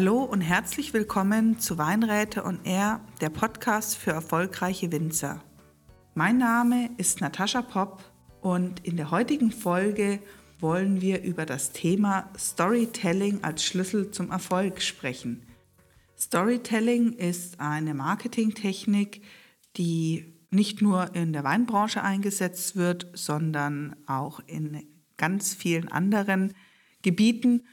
Hallo und herzlich willkommen zu Weinräte und Air, der Podcast für erfolgreiche Winzer. Mein Name ist Natascha Popp und in der heutigen Folge wollen wir über das Thema Storytelling als Schlüssel zum Erfolg sprechen. Storytelling ist eine Marketingtechnik, die nicht nur in der Weinbranche eingesetzt wird, sondern auch in ganz vielen anderen Gebieten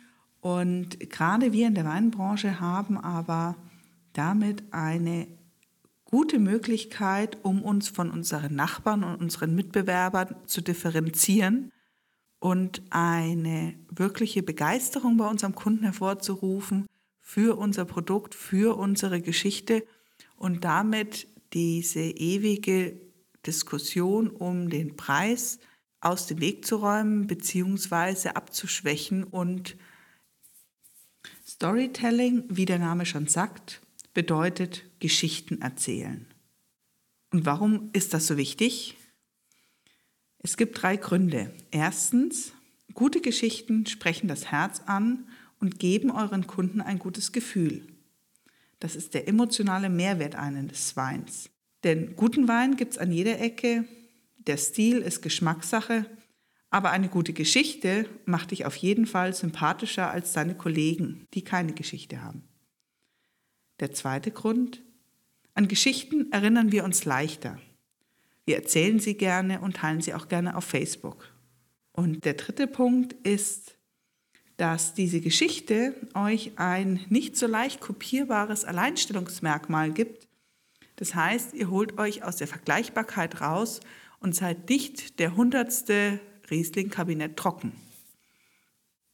und gerade wir in der Weinbranche haben aber damit eine gute Möglichkeit, um uns von unseren Nachbarn und unseren Mitbewerbern zu differenzieren und eine wirkliche Begeisterung bei unserem Kunden hervorzurufen für unser Produkt, für unsere Geschichte und damit diese ewige Diskussion um den Preis aus dem Weg zu räumen bzw. abzuschwächen und Storytelling, wie der Name schon sagt, bedeutet Geschichten erzählen. Und warum ist das so wichtig? Es gibt drei Gründe. Erstens, gute Geschichten sprechen das Herz an und geben euren Kunden ein gutes Gefühl. Das ist der emotionale Mehrwert eines Weins. Denn guten Wein gibt es an jeder Ecke, der Stil ist Geschmackssache aber eine gute Geschichte macht dich auf jeden Fall sympathischer als deine Kollegen, die keine Geschichte haben. Der zweite Grund, an Geschichten erinnern wir uns leichter. Wir erzählen sie gerne und teilen sie auch gerne auf Facebook. Und der dritte Punkt ist, dass diese Geschichte euch ein nicht so leicht kopierbares Alleinstellungsmerkmal gibt. Das heißt, ihr holt euch aus der Vergleichbarkeit raus und seid nicht der hundertste Riesling-Kabinett trocken.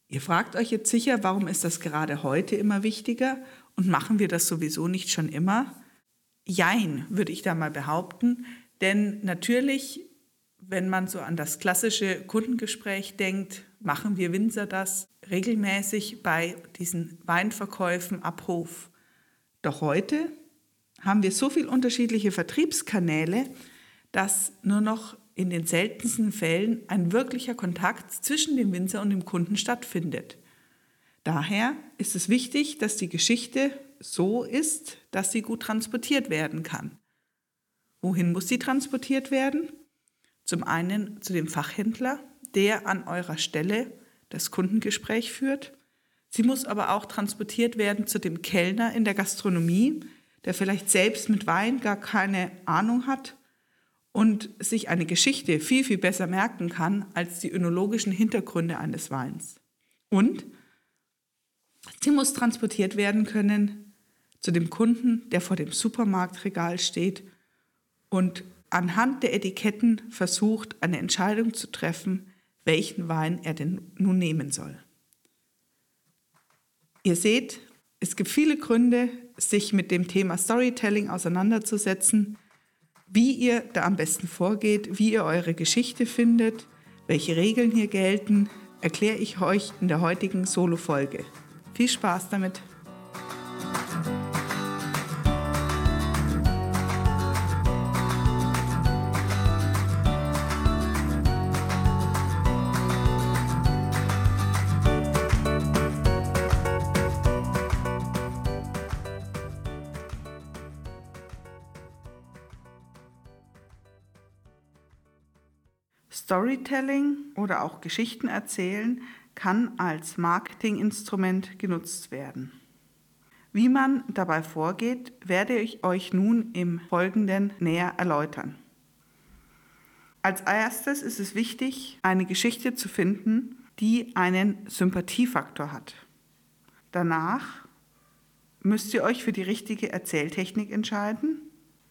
Ihr fragt euch jetzt sicher, warum ist das gerade heute immer wichtiger und machen wir das sowieso nicht schon immer? Jein, würde ich da mal behaupten, denn natürlich, wenn man so an das klassische Kundengespräch denkt, machen wir Winzer das regelmäßig bei diesen Weinverkäufen Abruf. Doch heute haben wir so viele unterschiedliche Vertriebskanäle, dass nur noch in den seltensten Fällen ein wirklicher Kontakt zwischen dem Winzer und dem Kunden stattfindet. Daher ist es wichtig, dass die Geschichte so ist, dass sie gut transportiert werden kann. Wohin muss sie transportiert werden? Zum einen zu dem Fachhändler, der an eurer Stelle das Kundengespräch führt. Sie muss aber auch transportiert werden zu dem Kellner in der Gastronomie, der vielleicht selbst mit Wein gar keine Ahnung hat und sich eine Geschichte viel, viel besser merken kann als die önologischen Hintergründe eines Weins. Und sie muss transportiert werden können zu dem Kunden, der vor dem Supermarktregal steht und anhand der Etiketten versucht, eine Entscheidung zu treffen, welchen Wein er denn nun nehmen soll. Ihr seht, es gibt viele Gründe, sich mit dem Thema Storytelling auseinanderzusetzen wie ihr da am besten vorgeht, wie ihr eure Geschichte findet, welche Regeln hier gelten, erkläre ich euch in der heutigen Solo-Folge. Viel Spaß damit! Storytelling oder auch Geschichten erzählen kann als Marketinginstrument genutzt werden. Wie man dabei vorgeht, werde ich euch nun im Folgenden näher erläutern. Als erstes ist es wichtig, eine Geschichte zu finden, die einen Sympathiefaktor hat. Danach müsst ihr euch für die richtige Erzähltechnik entscheiden,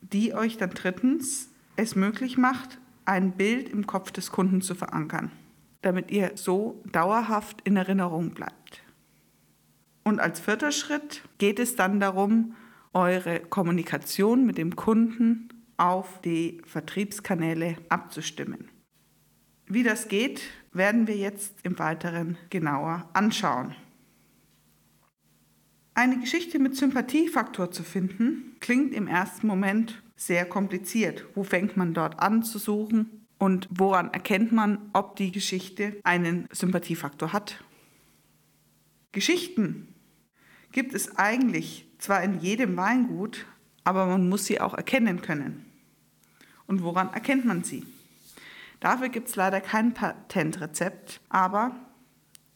die euch dann drittens es möglich macht, ein Bild im Kopf des Kunden zu verankern, damit ihr so dauerhaft in Erinnerung bleibt. Und als vierter Schritt geht es dann darum, eure Kommunikation mit dem Kunden auf die Vertriebskanäle abzustimmen. Wie das geht, werden wir jetzt im Weiteren genauer anschauen. Eine Geschichte mit Sympathiefaktor zu finden, klingt im ersten Moment sehr kompliziert. Wo fängt man dort an zu suchen und woran erkennt man, ob die Geschichte einen Sympathiefaktor hat? Geschichten gibt es eigentlich zwar in jedem Weingut, aber man muss sie auch erkennen können. Und woran erkennt man sie? Dafür gibt es leider kein Patentrezept, aber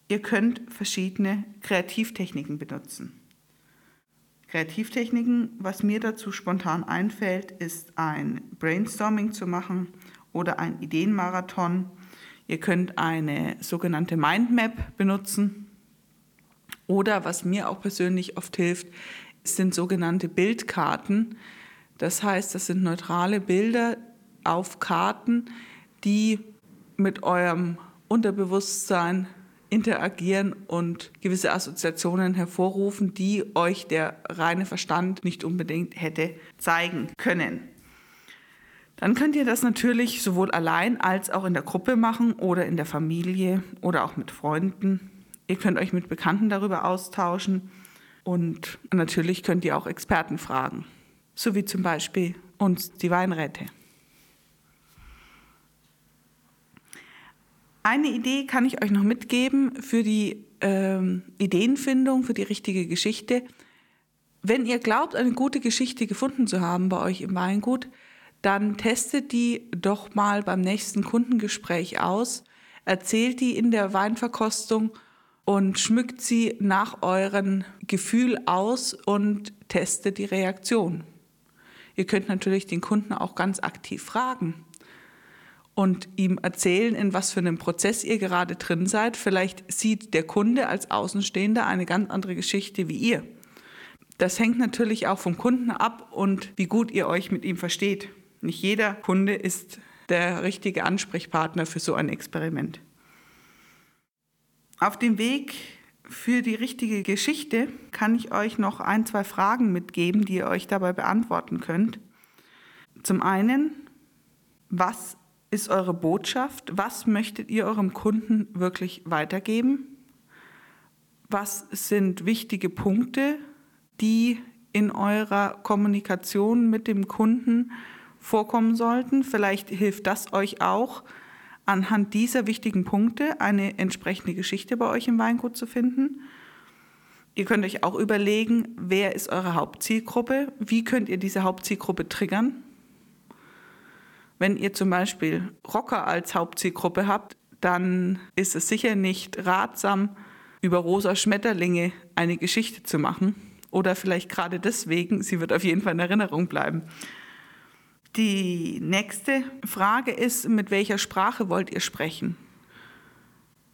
ihr könnt verschiedene Kreativtechniken benutzen. Kreativtechniken, was mir dazu spontan einfällt, ist ein Brainstorming zu machen oder ein Ideenmarathon. Ihr könnt eine sogenannte Mindmap benutzen. Oder was mir auch persönlich oft hilft, sind sogenannte Bildkarten. Das heißt, das sind neutrale Bilder auf Karten, die mit eurem Unterbewusstsein interagieren und gewisse Assoziationen hervorrufen, die euch der reine Verstand nicht unbedingt hätte zeigen können. Dann könnt ihr das natürlich sowohl allein als auch in der Gruppe machen oder in der Familie oder auch mit Freunden. Ihr könnt euch mit Bekannten darüber austauschen und natürlich könnt ihr auch Experten fragen, so wie zum Beispiel uns die Weinräte. Eine Idee kann ich euch noch mitgeben für die ähm, Ideenfindung, für die richtige Geschichte. Wenn ihr glaubt, eine gute Geschichte gefunden zu haben bei euch im Weingut, dann testet die doch mal beim nächsten Kundengespräch aus, erzählt die in der Weinverkostung und schmückt sie nach eurem Gefühl aus und testet die Reaktion. Ihr könnt natürlich den Kunden auch ganz aktiv fragen und ihm erzählen, in was für einem Prozess ihr gerade drin seid. Vielleicht sieht der Kunde als Außenstehender eine ganz andere Geschichte wie ihr. Das hängt natürlich auch vom Kunden ab und wie gut ihr euch mit ihm versteht. Nicht jeder Kunde ist der richtige Ansprechpartner für so ein Experiment. Auf dem Weg für die richtige Geschichte kann ich euch noch ein, zwei Fragen mitgeben, die ihr euch dabei beantworten könnt. Zum einen, was ist eure Botschaft? Was möchtet ihr eurem Kunden wirklich weitergeben? Was sind wichtige Punkte, die in eurer Kommunikation mit dem Kunden vorkommen sollten? Vielleicht hilft das euch auch, anhand dieser wichtigen Punkte eine entsprechende Geschichte bei euch im Weingut zu finden. Ihr könnt euch auch überlegen, wer ist eure Hauptzielgruppe? Wie könnt ihr diese Hauptzielgruppe triggern? Wenn ihr zum Beispiel Rocker als Hauptzielgruppe habt, dann ist es sicher nicht ratsam, über rosa Schmetterlinge eine Geschichte zu machen. Oder vielleicht gerade deswegen, sie wird auf jeden Fall in Erinnerung bleiben. Die nächste Frage ist, mit welcher Sprache wollt ihr sprechen?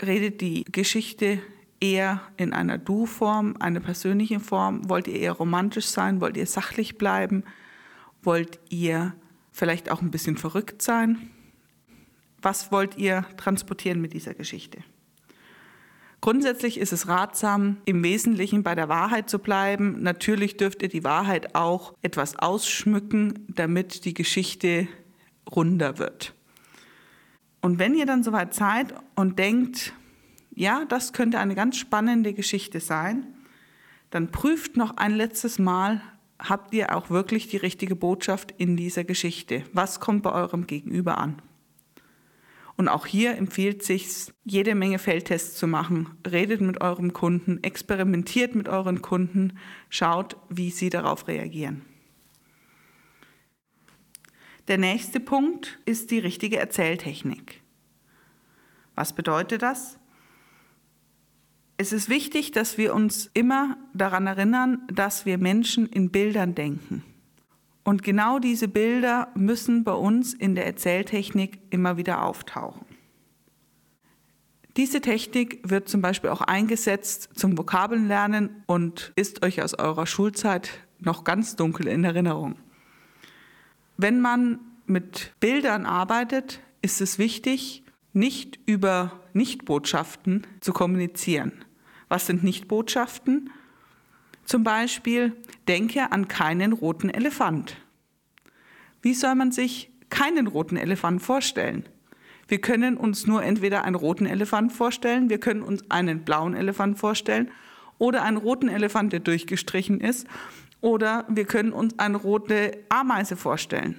Redet die Geschichte eher in einer Du-Form, eine persönliche Form? Wollt ihr eher romantisch sein? Wollt ihr sachlich bleiben? Wollt ihr vielleicht auch ein bisschen verrückt sein. Was wollt ihr transportieren mit dieser Geschichte? Grundsätzlich ist es ratsam, im Wesentlichen bei der Wahrheit zu bleiben. Natürlich dürft ihr die Wahrheit auch etwas ausschmücken, damit die Geschichte runder wird. Und wenn ihr dann soweit seid und denkt, ja, das könnte eine ganz spannende Geschichte sein, dann prüft noch ein letztes Mal, habt ihr auch wirklich die richtige Botschaft in dieser Geschichte? Was kommt bei eurem Gegenüber an? Und auch hier empfiehlt sich jede Menge Feldtests zu machen. Redet mit eurem Kunden, experimentiert mit euren Kunden, schaut, wie sie darauf reagieren. Der nächste Punkt ist die richtige Erzähltechnik. Was bedeutet das? Es ist wichtig, dass wir uns immer daran erinnern, dass wir Menschen in Bildern denken. Und genau diese Bilder müssen bei uns in der Erzähltechnik immer wieder auftauchen. Diese Technik wird zum Beispiel auch eingesetzt zum Vokabellernen und ist euch aus eurer Schulzeit noch ganz dunkel in Erinnerung. Wenn man mit Bildern arbeitet, ist es wichtig, nicht über Nichtbotschaften zu kommunizieren. Was sind Nichtbotschaften? Zum Beispiel, denke an keinen roten Elefant. Wie soll man sich keinen roten Elefant vorstellen? Wir können uns nur entweder einen roten Elefant vorstellen, wir können uns einen blauen Elefant vorstellen oder einen roten Elefant, der durchgestrichen ist, oder wir können uns eine rote Ameise vorstellen.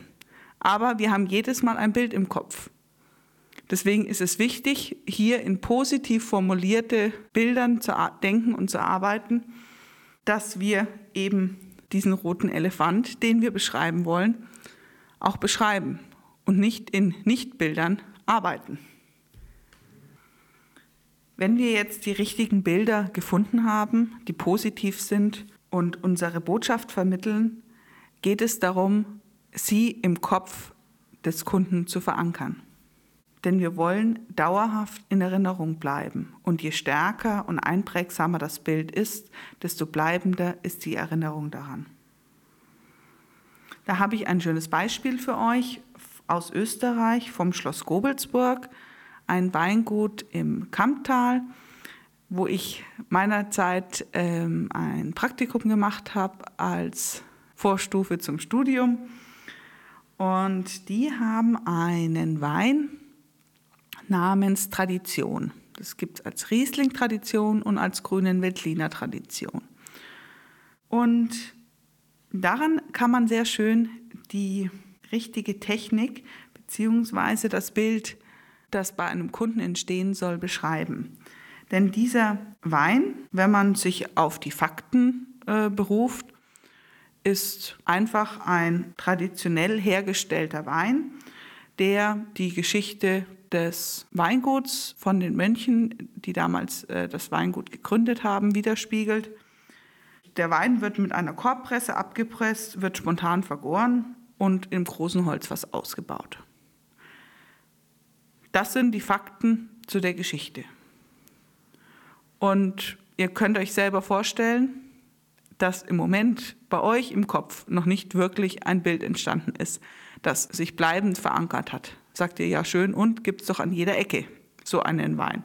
Aber wir haben jedes Mal ein Bild im Kopf. Deswegen ist es wichtig, hier in positiv formulierte Bildern zu denken und zu arbeiten. dass wir eben diesen roten Elefant, den wir beschreiben wollen, auch beschreiben und nicht in Nichtbildern arbeiten. Wenn wir jetzt die richtigen Bilder gefunden haben, die positiv sind und unsere Botschaft vermitteln, geht es darum, sie im Kopf des Kunden zu verankern. Denn wir wollen dauerhaft in Erinnerung bleiben. Und je stärker und einprägsamer das Bild ist, desto bleibender ist die Erinnerung daran. Da habe ich ein schönes Beispiel für euch aus Österreich vom Schloss Gobelsburg, ein Weingut im Kamptal, wo ich meinerzeit ähm, ein Praktikum gemacht habe als Vorstufe zum Studium. Und die haben einen Wein namens Tradition. Das gibt es als Riesling-Tradition und als grünen Veltliner Tradition. Und daran kann man sehr schön die richtige Technik bzw. das Bild, das bei einem Kunden entstehen soll, beschreiben. Denn dieser Wein, wenn man sich auf die Fakten äh, beruft, ist einfach ein traditionell hergestellter Wein, der die Geschichte des Weinguts von den Mönchen, die damals äh, das Weingut gegründet haben, widerspiegelt. Der Wein wird mit einer Korbpresse abgepresst, wird spontan vergoren und im großen Holzfass ausgebaut. Das sind die Fakten zu der Geschichte. Und ihr könnt euch selber vorstellen, dass im Moment bei euch im Kopf noch nicht wirklich ein Bild entstanden ist, das sich bleibend verankert hat. Sagt ihr ja schön und gibt es doch an jeder Ecke so einen Wein.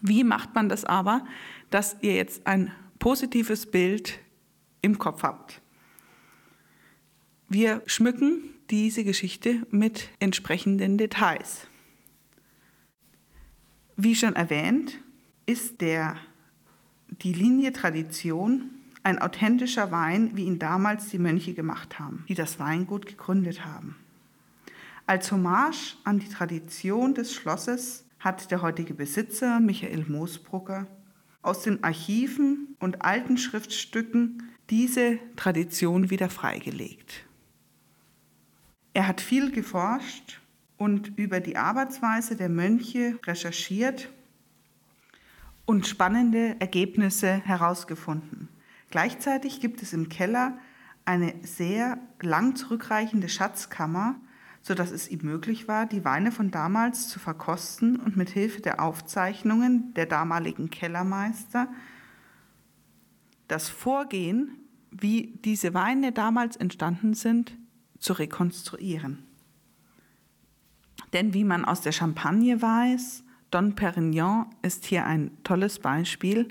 Wie macht man das aber, dass ihr jetzt ein positives Bild im Kopf habt? Wir schmücken diese Geschichte mit entsprechenden Details. Wie schon erwähnt, ist der die Linie Tradition ein authentischer Wein, wie ihn damals die Mönche gemacht haben, die das Weingut gegründet haben. Als Hommage an die Tradition des Schlosses hat der heutige Besitzer Michael Moosbrucker aus den Archiven und alten Schriftstücken diese Tradition wieder freigelegt. Er hat viel geforscht und über die Arbeitsweise der Mönche recherchiert und spannende Ergebnisse herausgefunden. Gleichzeitig gibt es im Keller eine sehr lang zurückreichende Schatzkammer, sodass es ihm möglich war, die Weine von damals zu verkosten und mit Hilfe der Aufzeichnungen der damaligen Kellermeister das Vorgehen, wie diese Weine damals entstanden sind, zu rekonstruieren. Denn wie man aus der Champagne weiß, Don Perignon ist hier ein tolles Beispiel,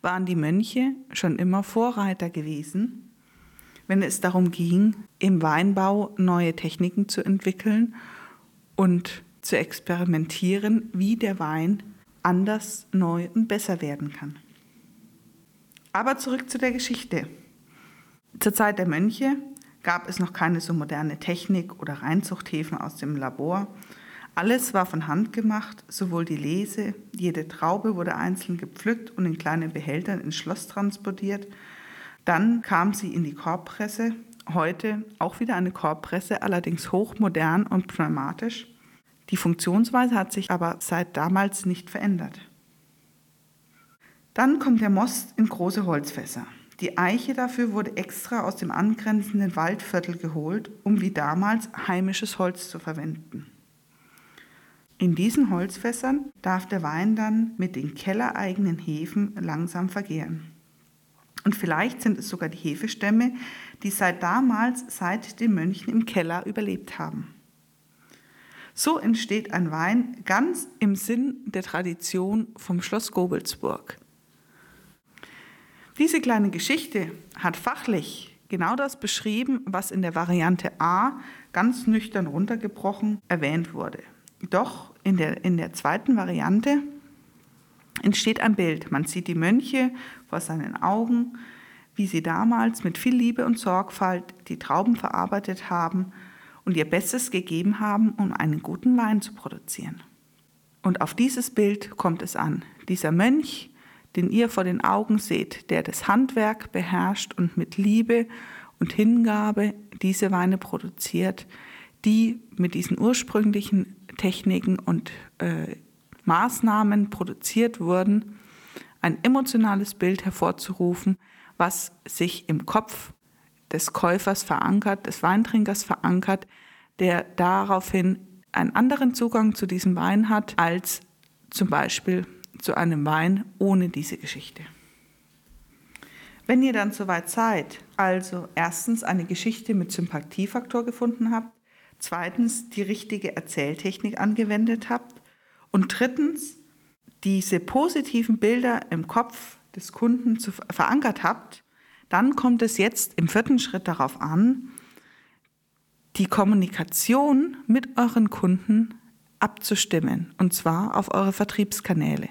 waren die Mönche schon immer Vorreiter gewesen, wenn es darum ging, im Weinbau neue Techniken zu entwickeln und zu experimentieren, wie der Wein anders, neu und besser werden kann. Aber zurück zu der Geschichte. Zur Zeit der Mönche gab es noch keine so moderne Technik oder Reinzuchthäfen aus dem Labor, alles war von Hand gemacht, sowohl die Lese, jede Traube wurde einzeln gepflückt und in kleinen Behältern ins Schloss transportiert. Dann kam sie in die Korbpresse, heute auch wieder eine Korbpresse, allerdings hochmodern und pneumatisch. Die Funktionsweise hat sich aber seit damals nicht verändert. Dann kommt der Most in große Holzfässer. Die Eiche dafür wurde extra aus dem angrenzenden Waldviertel geholt, um wie damals heimisches Holz zu verwenden. In diesen Holzfässern darf der Wein dann mit den kellereigenen Hefen langsam vergären. Und vielleicht sind es sogar die Hefestämme, die seit damals, seit den Mönchen im Keller überlebt haben. So entsteht ein Wein ganz im Sinn der Tradition vom Schloss Gobelsburg. Diese kleine Geschichte hat fachlich genau das beschrieben, was in der Variante A ganz nüchtern runtergebrochen erwähnt wurde. Doch in der, in der zweiten Variante entsteht ein Bild. Man sieht die Mönche vor seinen Augen, wie sie damals mit viel Liebe und Sorgfalt die Trauben verarbeitet haben und ihr Bestes gegeben haben, um einen guten Wein zu produzieren. Und auf dieses Bild kommt es an. Dieser Mönch, den ihr vor den Augen seht, der das Handwerk beherrscht und mit Liebe und Hingabe diese Weine produziert, die mit diesen ursprünglichen Techniken und äh, Maßnahmen produziert wurden, ein emotionales Bild hervorzurufen, was sich im Kopf des Käufers verankert, des Weintrinkers verankert, der daraufhin einen anderen Zugang zu diesem Wein hat als zum Beispiel zu einem Wein ohne diese Geschichte. Wenn ihr dann soweit seid, also erstens eine Geschichte mit Sympathiefaktor gefunden habt, zweitens die richtige Erzähltechnik angewendet habt und drittens diese positiven Bilder im Kopf des Kunden zu, verankert habt, dann kommt es jetzt im vierten Schritt darauf an, die Kommunikation mit euren Kunden abzustimmen, und zwar auf eure Vertriebskanäle.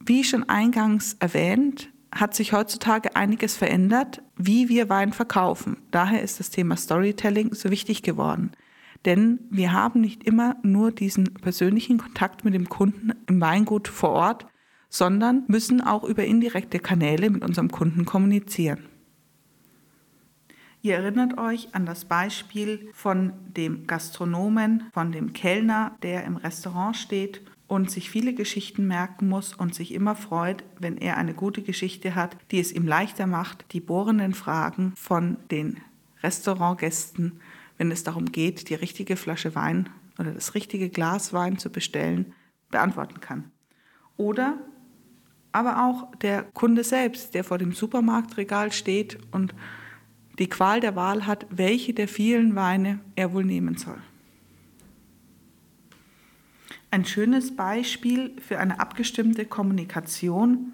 Wie schon eingangs erwähnt, hat sich heutzutage einiges verändert, wie wir Wein verkaufen. Daher ist das Thema Storytelling so wichtig geworden. Denn wir haben nicht immer nur diesen persönlichen Kontakt mit dem Kunden im Weingut vor Ort, sondern müssen auch über indirekte Kanäle mit unserem Kunden kommunizieren. Ihr erinnert euch an das Beispiel von dem Gastronomen, von dem Kellner, der im Restaurant steht und sich viele Geschichten merken muss und sich immer freut, wenn er eine gute Geschichte hat, die es ihm leichter macht, die bohrenden Fragen von den Restaurantgästen, wenn es darum geht, die richtige Flasche Wein oder das richtige Glas Wein zu bestellen, beantworten kann. Oder aber auch der Kunde selbst, der vor dem Supermarktregal steht und die Qual der Wahl hat, welche der vielen Weine er wohl nehmen soll. Ein schönes Beispiel für eine abgestimmte Kommunikation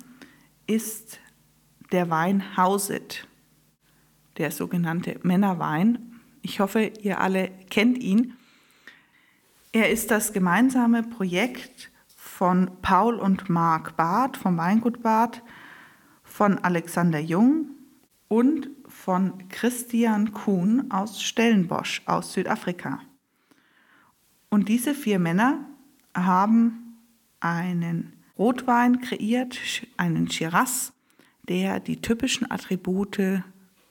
ist der Wein Hauset, der sogenannte Männerwein. Ich hoffe, ihr alle kennt ihn. Er ist das gemeinsame Projekt von Paul und Marc Barth vom Weingut Barth, von Alexander Jung und von Christian Kuhn aus Stellenbosch aus Südafrika. Und diese vier Männer haben einen Rotwein kreiert, einen Shiraz, der die typischen Attribute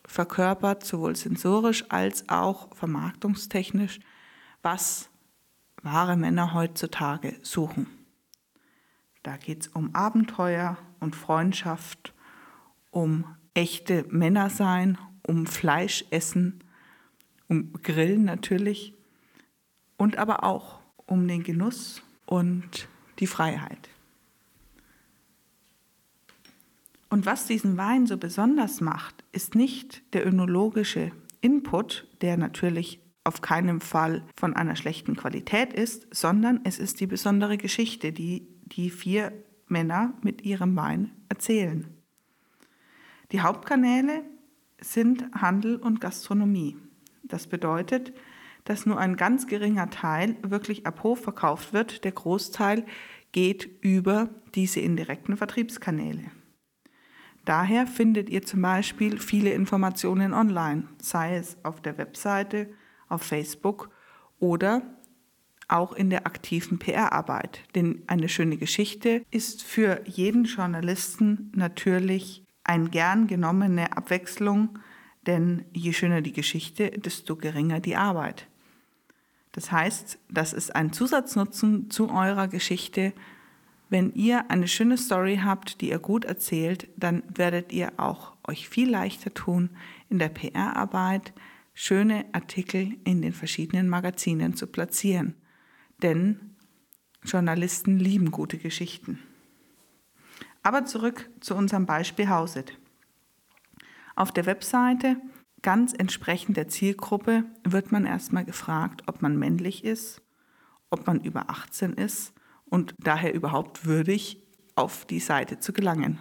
verkörpert, sowohl sensorisch als auch vermarktungstechnisch, was wahre Männer heutzutage suchen. Da geht es um Abenteuer und Freundschaft, um echte Männer sein, um Fleisch essen, um Grillen natürlich und aber auch um den Genuss und die Freiheit. Und was diesen Wein so besonders macht, ist nicht der önologische Input, der natürlich auf keinen Fall von einer schlechten Qualität ist, sondern es ist die besondere Geschichte, die die vier Männer mit ihrem Wein erzählen. Die Hauptkanäle sind Handel und Gastronomie. Das bedeutet, dass nur ein ganz geringer Teil wirklich ab Hof verkauft wird. Der Großteil geht über diese indirekten Vertriebskanäle. Daher findet ihr zum Beispiel viele Informationen online, sei es auf der Webseite, auf Facebook oder auch in der aktiven PR-Arbeit. Denn eine schöne Geschichte ist für jeden Journalisten natürlich eine gern genommene Abwechslung, denn je schöner die Geschichte, desto geringer die Arbeit. Das heißt, das ist ein Zusatznutzen zu eurer Geschichte. Wenn ihr eine schöne Story habt, die ihr gut erzählt, dann werdet ihr auch euch viel leichter tun, in der PR-Arbeit schöne Artikel in den verschiedenen Magazinen zu platzieren. Denn Journalisten lieben gute Geschichten. Aber zurück zu unserem Beispiel Hauset. Auf der Webseite Ganz entsprechend der Zielgruppe wird man erstmal gefragt, ob man männlich ist, ob man über 18 ist und daher überhaupt würdig auf die Seite zu gelangen.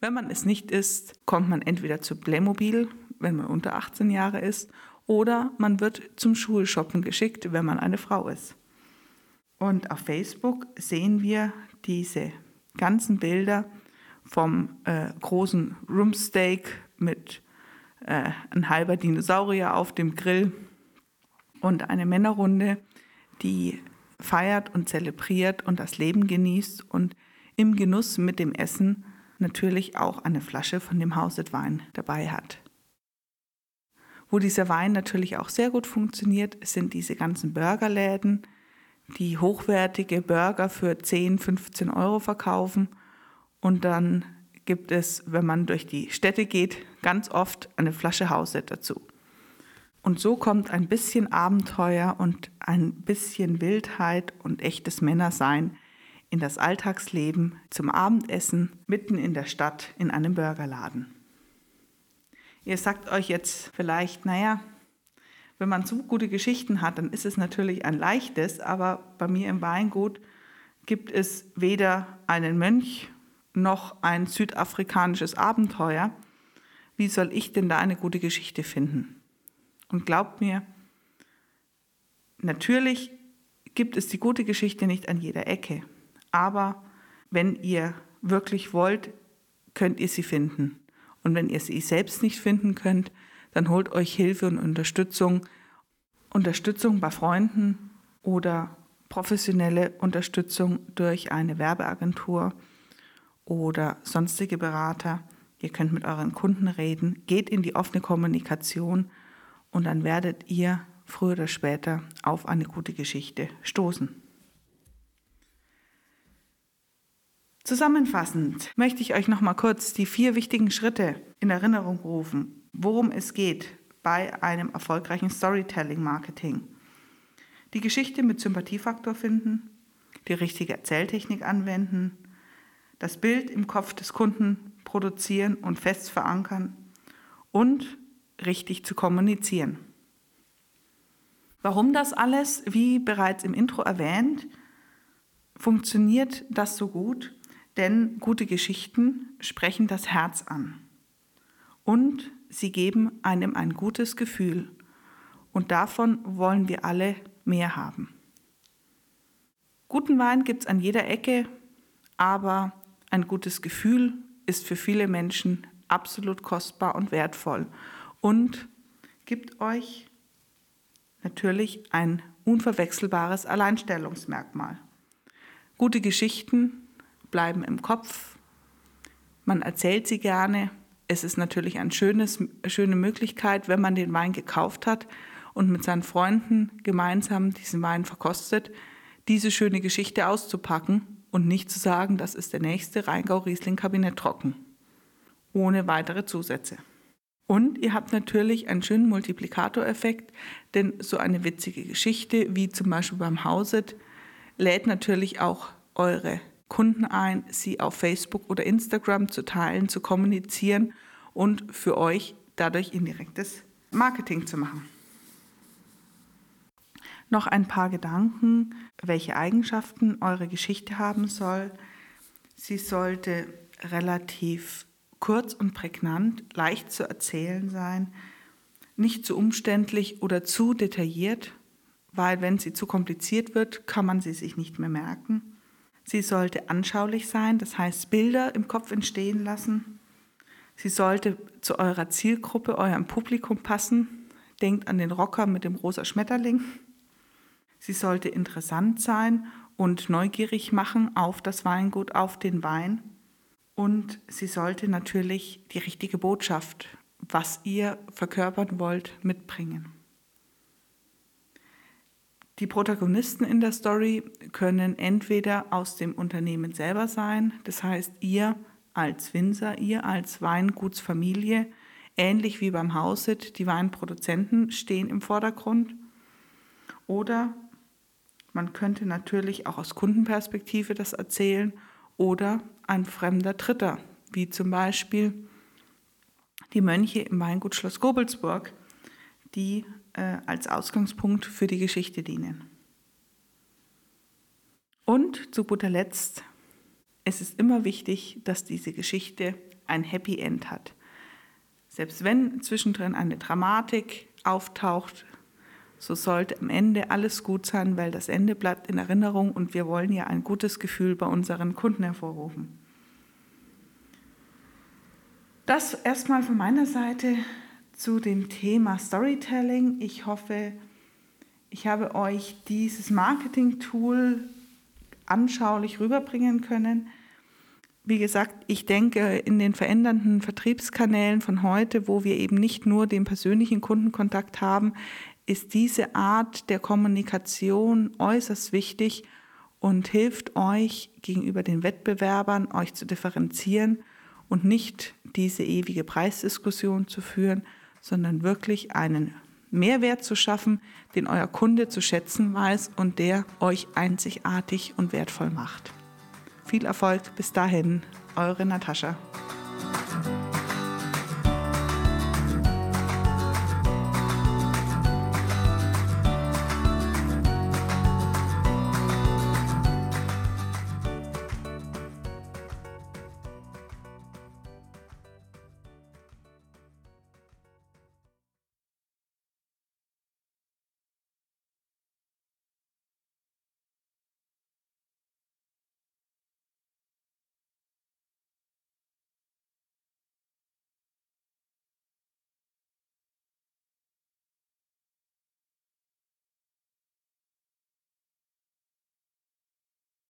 Wenn man es nicht ist, kommt man entweder zu Playmobil, wenn man unter 18 Jahre ist, oder man wird zum Schulshoppen geschickt, wenn man eine Frau ist. Und auf Facebook sehen wir diese ganzen Bilder vom äh, großen Roomsteak mit äh, ein halber Dinosaurier auf dem Grill und eine Männerrunde, die feiert und zelebriert und das Leben genießt und im Genuss mit dem Essen natürlich auch eine Flasche von dem Hauset-Wein dabei hat. Wo dieser Wein natürlich auch sehr gut funktioniert, sind diese ganzen Burgerläden, die hochwertige Burger für 10, 15 Euro verkaufen. Und dann gibt es, wenn man durch die Städte geht, ganz oft eine Flasche Hauset dazu. Und so kommt ein bisschen Abenteuer und ein bisschen Wildheit und echtes Männersein in das Alltagsleben zum Abendessen mitten in der Stadt in einem Burgerladen. Ihr sagt euch jetzt vielleicht, naja, wenn man so gute Geschichten hat, dann ist es natürlich ein leichtes, aber bei mir im Weingut gibt es weder einen Mönch noch ein südafrikanisches Abenteuer. Wie soll ich denn da eine gute Geschichte finden? Und glaubt mir, natürlich gibt es die gute Geschichte nicht an jeder Ecke, aber wenn ihr wirklich wollt, könnt ihr sie finden. Und wenn ihr sie selbst nicht finden könnt, dann holt euch Hilfe und Unterstützung. Unterstützung bei Freunden oder professionelle Unterstützung durch eine Werbeagentur oder sonstige Berater. Ihr könnt mit euren Kunden reden, geht in die offene Kommunikation und dann werdet ihr früher oder später auf eine gute Geschichte stoßen. Zusammenfassend möchte ich euch noch mal kurz die vier wichtigen Schritte in Erinnerung rufen, worum es geht bei einem erfolgreichen Storytelling-Marketing. Die Geschichte mit Sympathiefaktor finden, die richtige Erzähltechnik anwenden, das Bild im Kopf des Kunden produzieren und fest verankern und richtig zu kommunizieren. Warum das alles, wie bereits im Intro erwähnt, funktioniert das so gut? Denn gute Geschichten sprechen das Herz an und sie geben einem ein gutes Gefühl. Und davon wollen wir alle mehr haben. Guten Wein gibt es an jeder Ecke, aber ein gutes Gefühl ist für viele Menschen absolut kostbar und wertvoll und gibt euch natürlich ein unverwechselbares Alleinstellungsmerkmal. Gute Geschichten bleiben im Kopf. Man erzählt sie gerne. Es ist natürlich eine schöne Möglichkeit, wenn man den Wein gekauft hat und mit seinen Freunden gemeinsam diesen Wein verkostet, diese schöne Geschichte auszupacken und nicht zu sagen, das ist der nächste Rheingau-Riesling-Kabinett trocken. Ohne weitere Zusätze. Und ihr habt natürlich einen schönen Multiplikatoreffekt, denn so eine witzige Geschichte wie zum Beispiel beim Hauset lädt natürlich auch eure Kunden ein, sie auf Facebook oder Instagram zu teilen, zu kommunizieren und für euch dadurch indirektes Marketing zu machen. Noch ein paar Gedanken, welche Eigenschaften eure Geschichte haben soll. Sie sollte relativ kurz und prägnant, leicht zu erzählen sein, nicht zu umständlich oder zu detailliert, weil wenn sie zu kompliziert wird, kann man sie sich nicht mehr merken. Sie sollte anschaulich sein, das heißt Bilder im Kopf entstehen lassen. Sie sollte zu eurer Zielgruppe, eurem Publikum passen. Denkt an den Rocker mit dem rosa Schmetterling. Sie sollte interessant sein und neugierig machen auf das Weingut, auf den Wein. Und sie sollte natürlich die richtige Botschaft, was ihr verkörpern wollt, mitbringen. Die Protagonisten in der Story können entweder aus dem Unternehmen selber sein, das heißt ihr als Winzer, ihr als Weingutsfamilie, ähnlich wie beim Hauset, die Weinproduzenten stehen im Vordergrund. Oder man könnte natürlich auch aus Kundenperspektive das erzählen oder ein fremder Dritter, wie zum Beispiel die Mönche im Weingut Schloss Gobelsburg, die äh, als Ausgangspunkt für die Geschichte dienen. Und zu guter Letzt, es ist immer wichtig, dass diese Geschichte ein Happy End hat. Selbst wenn zwischendrin eine Dramatik auftaucht, so sollte am Ende alles gut sein, weil das Ende bleibt in Erinnerung und wir wollen ja ein gutes Gefühl bei unseren Kunden hervorrufen. Das erstmal von meiner Seite zu dem Thema Storytelling. Ich hoffe, ich habe euch dieses Marketing-Tool anschaulich rüberbringen können. wie gesagt, ich denke, in den verändernden Vertriebskanälen von heute, wo wir eben nicht nur den persönlichen Kundenkontakt haben, ist diese Art der Kommunikation äußerst wichtig und hilft euch gegenüber den Wettbewerbern, euch zu differenzieren und nicht diese ewige Preisdiskussion zu führen, sondern wirklich einen Mehrwert zu schaffen, den euer Kunde zu schätzen weiß und der euch einzigartig und wertvoll macht. Viel Erfolg bis dahin, eure Natascha.